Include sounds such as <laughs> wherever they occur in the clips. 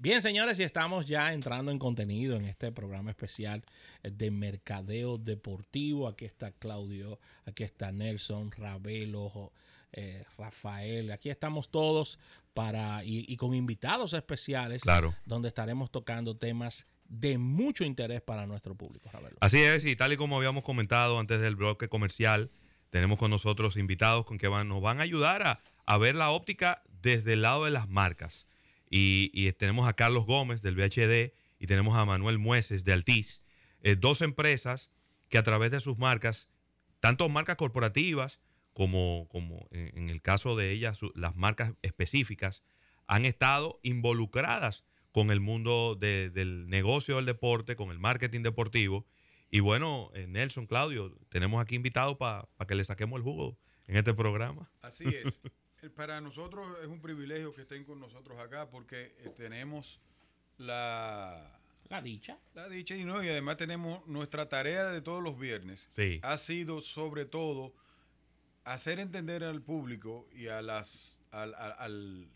Bien, señores, y estamos ya entrando en contenido en este programa especial de mercadeo deportivo. Aquí está Claudio, aquí está Nelson, Ravelo, eh, Rafael. Aquí estamos todos para y, con invitados especiales, claro. donde estaremos tocando temas de mucho interés para nuestro público. Ravelo. Así es, y tal y como habíamos comentado antes del bloque comercial, tenemos con nosotros invitados con que van, nos van a ayudar a, a ver la óptica desde el lado de las marcas. Y, tenemos a Carlos Gómez del VHD y tenemos a Manuel Mueces de Altiz, eh, dos empresas que a través de sus marcas, tanto marcas corporativas como, como en, el caso de ellas, las marcas específicas, han estado involucradas con el mundo del negocio del deporte, con el marketing deportivo. Y bueno, eh, Nelson, Claudio, tenemos aquí invitados para que le saquemos el jugo en este programa. Así es. <laughs> Para nosotros es un privilegio que estén con nosotros acá porque eh, tenemos la... La dicha. La dicha y, no, y además tenemos nuestra tarea de todos los viernes. Sí. Ha sido sobre todo hacer entender al público y a las al, al,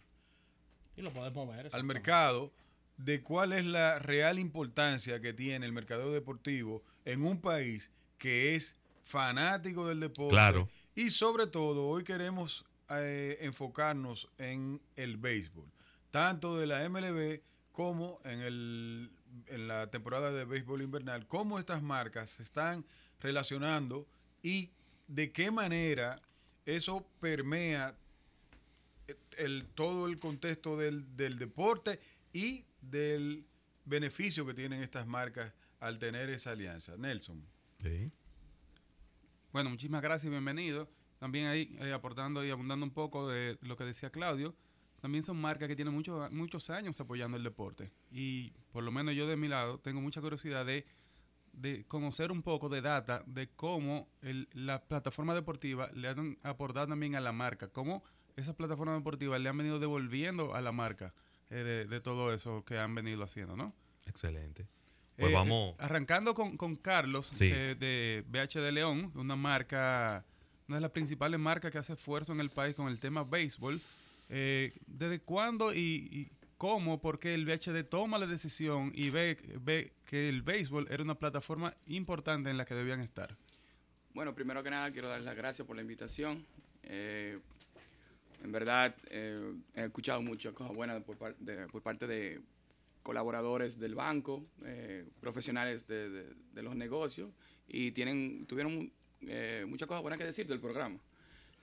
y lo podemos ver, al mercado de cuál es la real importancia que tiene el mercado deportivo en un país que es fanático del deporte. Claro. Y sobre todo, hoy queremos eh, enfocarnos en el béisbol, tanto de la MLB como en, el, en la temporada de béisbol invernal, cómo estas marcas se están relacionando y de qué manera eso permea el, todo el contexto del, del deporte y del beneficio que tienen estas marcas al tener esa alianza. Nelson. Sí. Bueno, muchísimas gracias y bienvenido. También ahí eh, aportando y abundando un poco de lo que decía Claudio, también son marcas que tienen muchos muchos años apoyando el deporte. Y por lo menos yo de mi lado tengo mucha curiosidad de, conocer un poco de data de cómo el, las plataformas deportivas le han aportado también a la marca, cómo esas plataformas deportivas le han venido devolviendo a la marca eh, de, todo eso que han venido haciendo, ¿no? Excelente. Pues eh, vamos. Arrancando con, con Carlos de BH de León, una marca una de las principales marcas que hace esfuerzo en el país con el tema béisbol. Eh, ¿Desde cuándo y, cómo, por qué el VHD toma la decisión y ve, ve que el béisbol era una plataforma importante en la que debían estar? Bueno, primero que nada quiero dar las gracias por la invitación. Eh, en verdad, eh, he escuchado muchas cosas buenas por, parte de colaboradores del banco, profesionales de, de, los negocios, y tienen, tuvieron eh, muchas cosas buenas que decir del programa.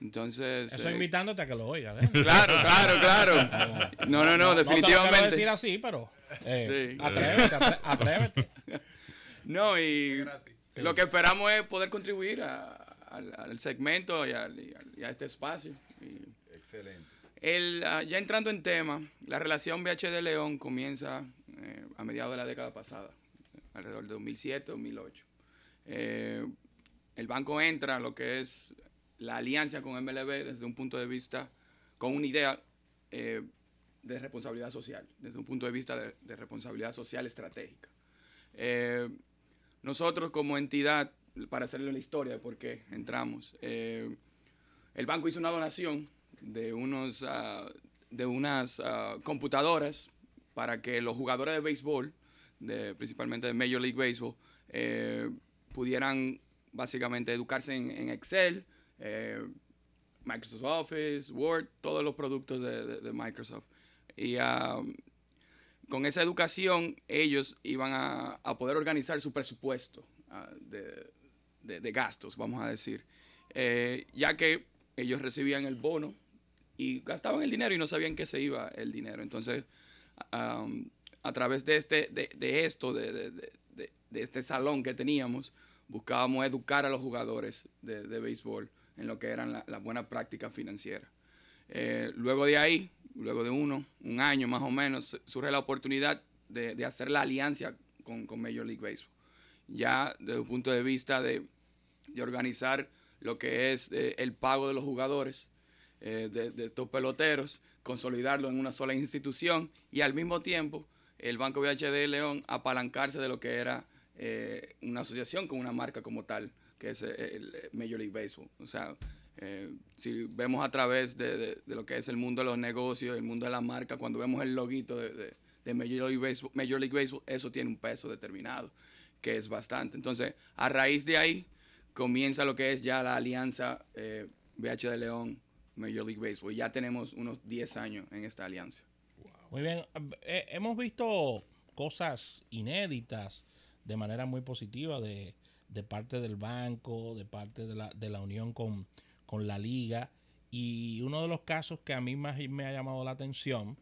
Entonces. Eso eh, invitándote a que lo oigas. ¿eh? <laughs> Claro, claro, claro. No, no, no, definitivamente. No te lo decir así, pero. Eh, sí. Atrévete, <laughs> atrévete. No, y lo que esperamos es poder contribuir al, segmento y, a este espacio. Excelente. El, ah, ya entrando en tema, la relación BH León comienza eh, a mediados de la década pasada, alrededor de 2007, 2008. Eh, el banco entra a lo que es la alianza con MLB desde un punto de vista, con una idea eh, de responsabilidad social, desde un punto de vista de, responsabilidad social estratégica. Eh, nosotros como entidad, para hacerle la historia de por qué entramos, eh, el banco hizo una donación de, unos, ah, de unas ah, computadoras para que los jugadores de béisbol, principalmente de Major League Baseball, pudieran básicamente educarse en, Excel, eh, Microsoft Office, Word, todos los productos de, Microsoft. Y um, con esa educación ellos iban a, poder organizar su presupuesto uh, de, gastos, vamos a decir, eh, ya que ellos recibían el bono y gastaban el dinero y no sabían qué se iba el dinero. Entonces, um, a través de, este, de, esto, de, este salón que teníamos, buscábamos educar a los jugadores de, béisbol en lo que eran las la buenas prácticas financieras. Eh, luego de ahí, luego de uno, un año más o menos, surge la oportunidad de, hacer la alianza con, Major League Baseball. Ya desde un punto de vista de, organizar lo que es eh, el pago de los jugadores, eh, de, de, estos peloteros, consolidarlo en una sola institución y al mismo tiempo el Banco VHD León apalancarse de lo que era eh, una asociación con una marca como tal, que es eh, el Major League Baseball. O sea, eh, si vemos a través de, lo que es el mundo de los negocios, el mundo de la marca, cuando vemos el loguito de, Major League Baseball, Major League Baseball, eso tiene un peso determinado, que es bastante. Entonces, a raíz de ahí, comienza lo que es ya la alianza eh, BH de León, Major League Baseball. Ya tenemos unos 10 años en esta alianza. Muy bien, eh, hemos visto cosas inéditas de manera muy positiva de, de parte del banco, de parte de la, de la unión con, con la liga. Y uno de los casos que a mí más me ha llamado la atención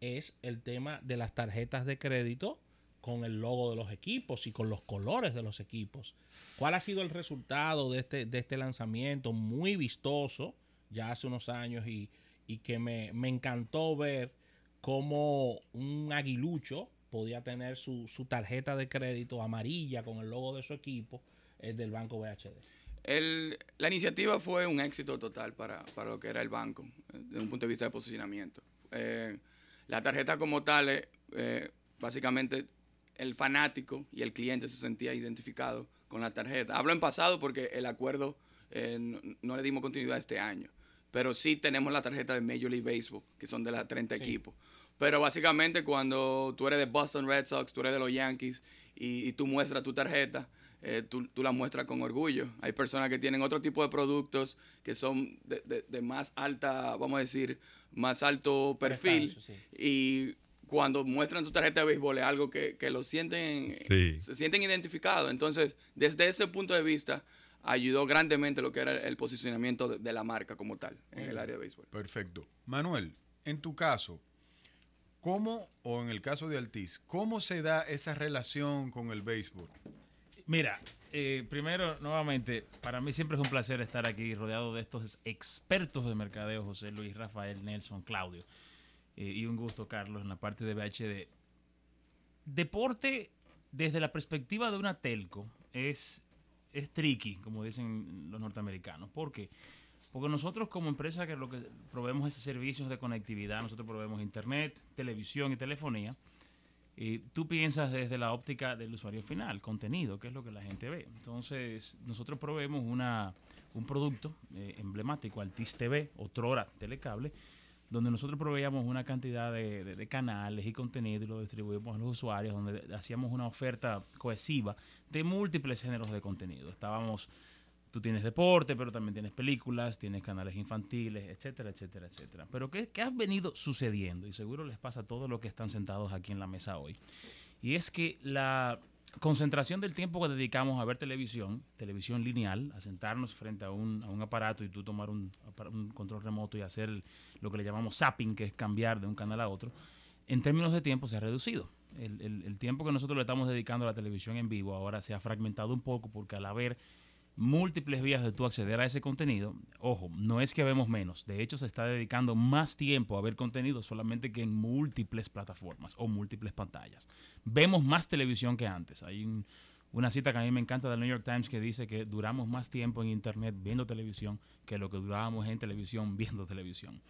es el tema de las tarjetas de crédito con el logo de los equipos y con los colores de los equipos. ¿Cuál ha sido el resultado de este, de este lanzamiento muy vistoso ya hace unos años y, y que me, me, encantó ver cómo un aguilucho podía tener su, su, tarjeta de crédito amarilla con el logo de su equipo eh, del banco BHD? El, la iniciativa fue un éxito total para, para, lo que era el banco, desde un punto de vista de posicionamiento. Eh, la tarjeta como tal, eh, eh, básicamente el fanático y el cliente se sentía identificado con la tarjeta. Hablo en pasado porque el acuerdo eh, no, no, le dimos continuidad este año, pero sí tenemos la tarjeta de Major League Baseball, que son de las 30 sí. equipos. Pero básicamente cuando tú eres de Boston Red Sox, tú eres de los Yankees y, y tú muestras tu tarjeta, eh, tú, tú, la muestras con orgullo. Hay personas que tienen otro tipo de productos que son de, de, de más alta, vamos a decir, más alto perfil. Sí. Y cuando muestran su tarjeta de béisbol es algo que, que lo sienten, sí. se sienten identificados. Entonces, desde ese punto de vista, ayudó grandemente lo que era el posicionamiento de, de la marca como tal en el área de béisbol. Perfecto. Manuel, en tu caso, ¿cómo, o en el caso de Altiz, cómo se da esa relación con el béisbol? Mira, eh, primero, nuevamente, para mí siempre es un placer estar aquí rodeado de estos expertos de mercadeo, José Luis, Rafael, Nelson, Claudio. Eh, y un gusto, Carlos, en la parte de BHD. Deporte, desde la perspectiva de una telco, es, es tricky, como dicen los norteamericanos. ¿Por qué? Porque nosotros como empresa que lo que proveemos es servicios de conectividad, nosotros proveemos internet, televisión y telefonía. Y tú piensas desde la óptica del usuario final, contenido, que es lo que la gente ve. Entonces, nosotros proveemos una, un producto eh, emblemático, Altis TV, otrora Telecable, donde nosotros proveíamos una cantidad de, canales y contenido y lo distribuimos a los usuarios, donde hacíamos una oferta cohesiva de múltiples géneros de contenido. Estábamos, tú tienes deporte, pero también tienes películas, tienes canales infantiles, etcétera, etcétera, etcétera. Pero ¿qué, qué ha venido sucediendo? Y seguro les pasa a todos los que están sentados aquí en la mesa hoy. Y es que la concentración del tiempo que dedicamos a ver televisión, televisión lineal, a sentarnos frente a un, a un aparato y tú tomar un, control remoto y hacer lo que le llamamos zapping, que es cambiar de un canal a otro, en términos de tiempo se ha reducido. El, el, el tiempo que nosotros le estamos dedicando a la televisión en vivo ahora se ha fragmentado un poco porque al haber múltiples vías de tú acceder a ese contenido, ojo, no es que vemos menos, de hecho se está dedicando más tiempo a ver contenido solamente que en múltiples plataformas o múltiples pantallas. Vemos más televisión que antes. Hay un, una cita que a mí me encanta del New York Times que dice que duramos más tiempo en Internet viendo televisión que lo que durábamos en televisión <laughs> viendo televisión.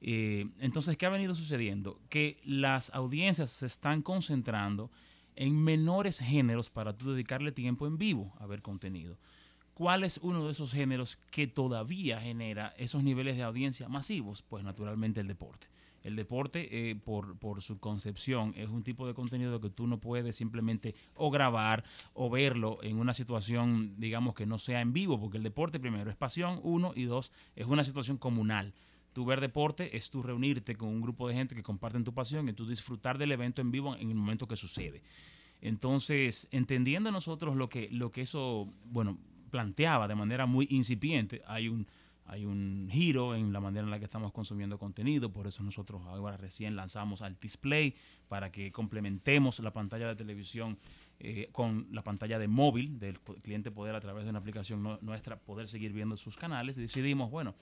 Eh, entonces, ¿qué ha venido sucediendo? Que las audiencias se están concentrando en menores géneros para tú dedicarle tiempo en vivo a ver contenido. ¿Cuál es uno de esos géneros que todavía genera esos niveles de audiencia masivos? Pues naturalmente el deporte. El deporte, eh, por, su concepción, es un tipo de contenido que tú no puedes simplemente o grabar o verlo en una situación, digamos, que no sea en vivo, porque el deporte, primero, es pasión, uno, y dos, es una situación comunal. Tu ver deporte es tú reunirte con un grupo de gente que comparten tu pasión y tú disfrutar del evento en vivo en el momento que sucede. Entonces, entendiendo nosotros lo que, lo que eso, bueno, planteaba de manera muy incipiente, hay un, hay un giro en la manera en la que estamos consumiendo contenido, por eso nosotros ahora recién lanzamos al display para que complementemos la pantalla de televisión eh, con la pantalla de móvil del cliente poder a través de una aplicación no, nuestra poder seguir viendo sus canales y decidimos, bueno,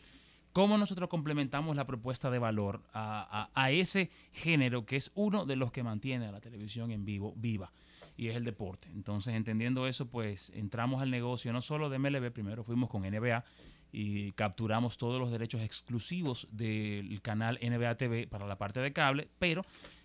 cómo nosotros complementamos la propuesta de valor a, a, a ese género que es uno de los que mantiene a la televisión en vivo viva y es el deporte. Entonces, entendiendo eso, pues entramos al negocio no solo de MLB, primero fuimos con NBA y capturamos todos los derechos exclusivos del canal NBA TV para la parte de cable, pero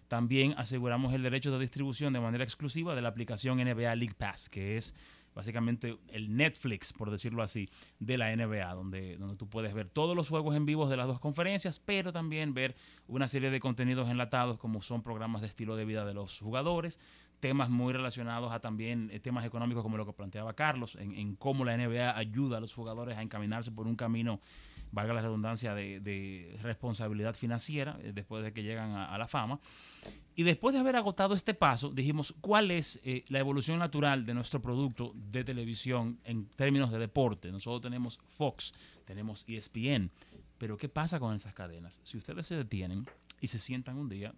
también aseguramos el derecho de distribución de manera exclusiva de la aplicación NBA League Pass, que es básicamente el Netflix, por decirlo así, de la NBA, donde, donde tú puedes ver todos los juegos en vivo de las dos conferencias, pero también ver una serie de contenidos enlatados como son programas de estilo de vida de los jugadores, temas muy relacionados a también eh, temas económicos como lo que planteaba Carlos, en, cómo la NBA ayuda a los jugadores a encaminarse por un camino valga la redundancia, de, responsabilidad financiera eh, después de que llegan a, la fama. Y después de haber agotado este paso, dijimos, ¿cuál es eh, la evolución natural de nuestro producto de televisión en términos de deporte? Nosotros tenemos Fox, tenemos ESPN, pero ¿qué pasa con esas cadenas? Si ustedes se detienen y se sientan un día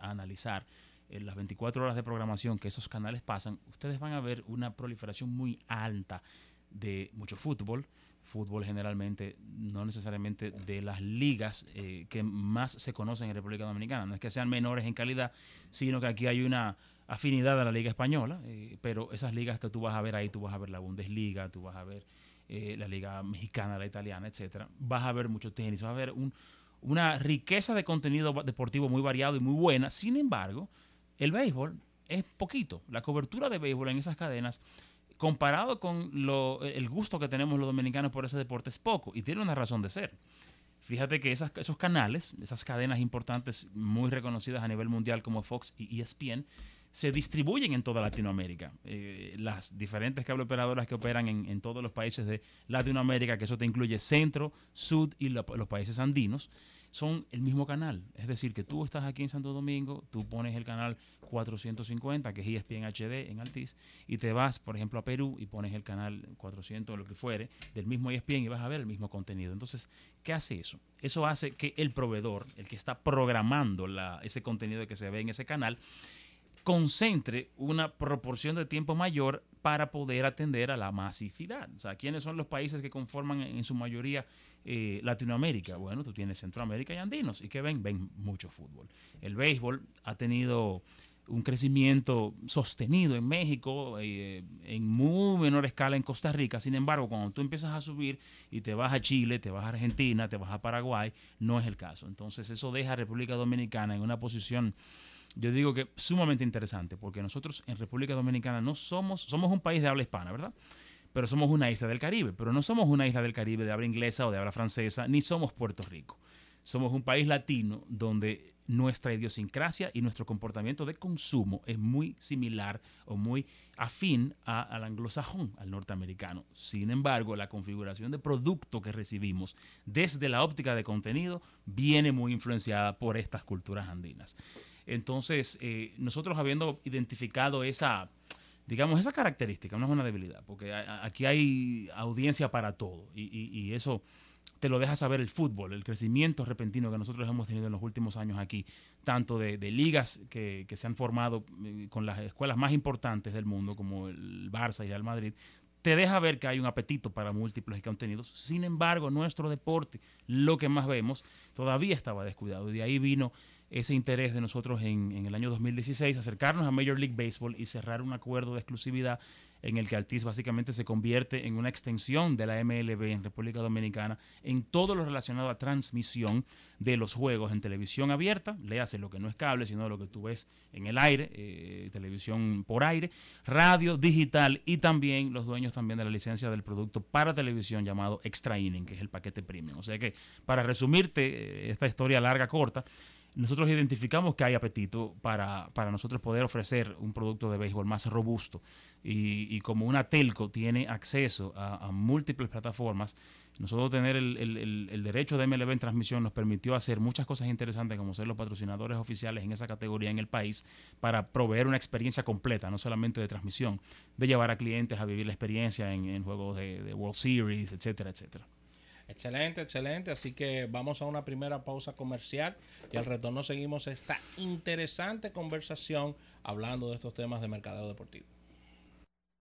a analizar las 24 horas de programación que esos canales pasan, ustedes van a ver una proliferación muy alta de mucho fútbol, fútbol generalmente, no necesariamente de las ligas eh, que más se conocen en República Dominicana. No es que sean menores en calidad, sino que aquí hay una afinidad a la Liga Española, eh, pero esas ligas que tú vas a ver ahí, tú vas a ver la Bundesliga, tú vas a ver eh, la Liga Mexicana, la Italiana, etcétera. Vas a ver mucho tenis, vas a ver una riqueza de contenido deportivo muy variado y muy buena. Sin embargo, el béisbol es poquito. La cobertura de béisbol en esas cadenas comparado con lo, el gusto que tenemos los dominicanos por ese deporte es poco y tiene una razón de ser. Fíjate que esos canales, esas cadenas importantes muy reconocidas a nivel mundial como Fox y ESPN, se distribuyen en toda Latinoamérica. Eh, las diferentes cable operadoras que operan en, todos los países de Latinoamérica, que eso te incluye centro, sud y los países andinos, son el mismo canal. Es decir, que tú estás aquí en Santo Domingo, tú pones el canal 450, que es ESPN HD en Altiz, y te vas, por ejemplo, a Perú y pones el canal 400 o lo que fuere, del mismo ESPN y vas a ver el mismo contenido. Entonces, ¿qué hace eso? Eso hace que el proveedor, el que está programando la, ese contenido que se ve en ese canal, concentre una proporción de tiempo mayor para poder atender a la masividad. O sea, ¿quiénes son los países que conforman en su mayoría eh, Latinoamérica. Bueno, tú tienes Centroamérica y Andinos. ¿Y que ven? Ven mucho fútbol. El béisbol ha tenido un crecimiento sostenido en México, eh, en muy menor escala en Costa Rica. Sin embargo, cuando tú empiezas a subir y te vas a Chile, te vas a Argentina, te vas a Paraguay, no es el caso. Entonces eso deja a República Dominicana en una posición, yo digo que sumamente interesante, porque nosotros en República Dominicana no somos, somos un país de habla hispana, ¿verdad? Pero somos una isla del Caribe. Pero no somos una isla del Caribe de habla inglesa o de habla francesa, ni somos Puerto Rico. Somos un país latino donde nuestra idiosincrasia y nuestro comportamiento de consumo es muy similar o muy afín al anglosajón, al norteamericano. Sin embargo, la configuración de producto que recibimos desde la óptica de contenido viene muy influenciada por estas culturas andinas. Entonces, eh, nosotros habiendo identificado esa, digamos, esa característica no es una debilidad, porque aquí hay audiencia para todo y, eso te lo deja saber el fútbol, el crecimiento repentino que nosotros hemos tenido en los últimos años aquí, tanto de, ligas que, se han formado eh, con las escuelas más importantes del mundo, como el Barça y el Madrid, te deja ver que hay un apetito para múltiples contenidos. Sin embargo, nuestro deporte, lo que más vemos, todavía estaba descuidado. Y de ahí vino ese interés de nosotros en, el año 2016, acercarnos a Major League Baseball y cerrar un acuerdo de exclusividad en el que Altis básicamente se convierte en una extensión de la MLB en República Dominicana en todo lo relacionado a transmisión de los juegos en televisión abierta, léase lo que no es cable, sino lo que tú ves en el aire, eh, televisión por aire, radio, digital y también los dueños también de la licencia del producto para televisión llamado Extra Inning, que es el paquete premium. O sea que, para resumirte eh, esta historia larga, corta, nosotros identificamos que hay apetito para, nosotros poder ofrecer un producto de béisbol más robusto. Y, como una telco tiene acceso a, múltiples plataformas, nosotros tener el, derecho de MLB en transmisión nos permitió hacer muchas cosas interesantes, como ser los patrocinadores oficiales en esa categoría en el país, para proveer una experiencia completa, no solamente de transmisión, de llevar a clientes a vivir la experiencia en, juegos de, de World Series, etcétera, etcétera. Excelente, excelente. Así que vamos a una primera pausa comercial y al retorno seguimos esta interesante conversación hablando de estos temas de mercadeo deportivo.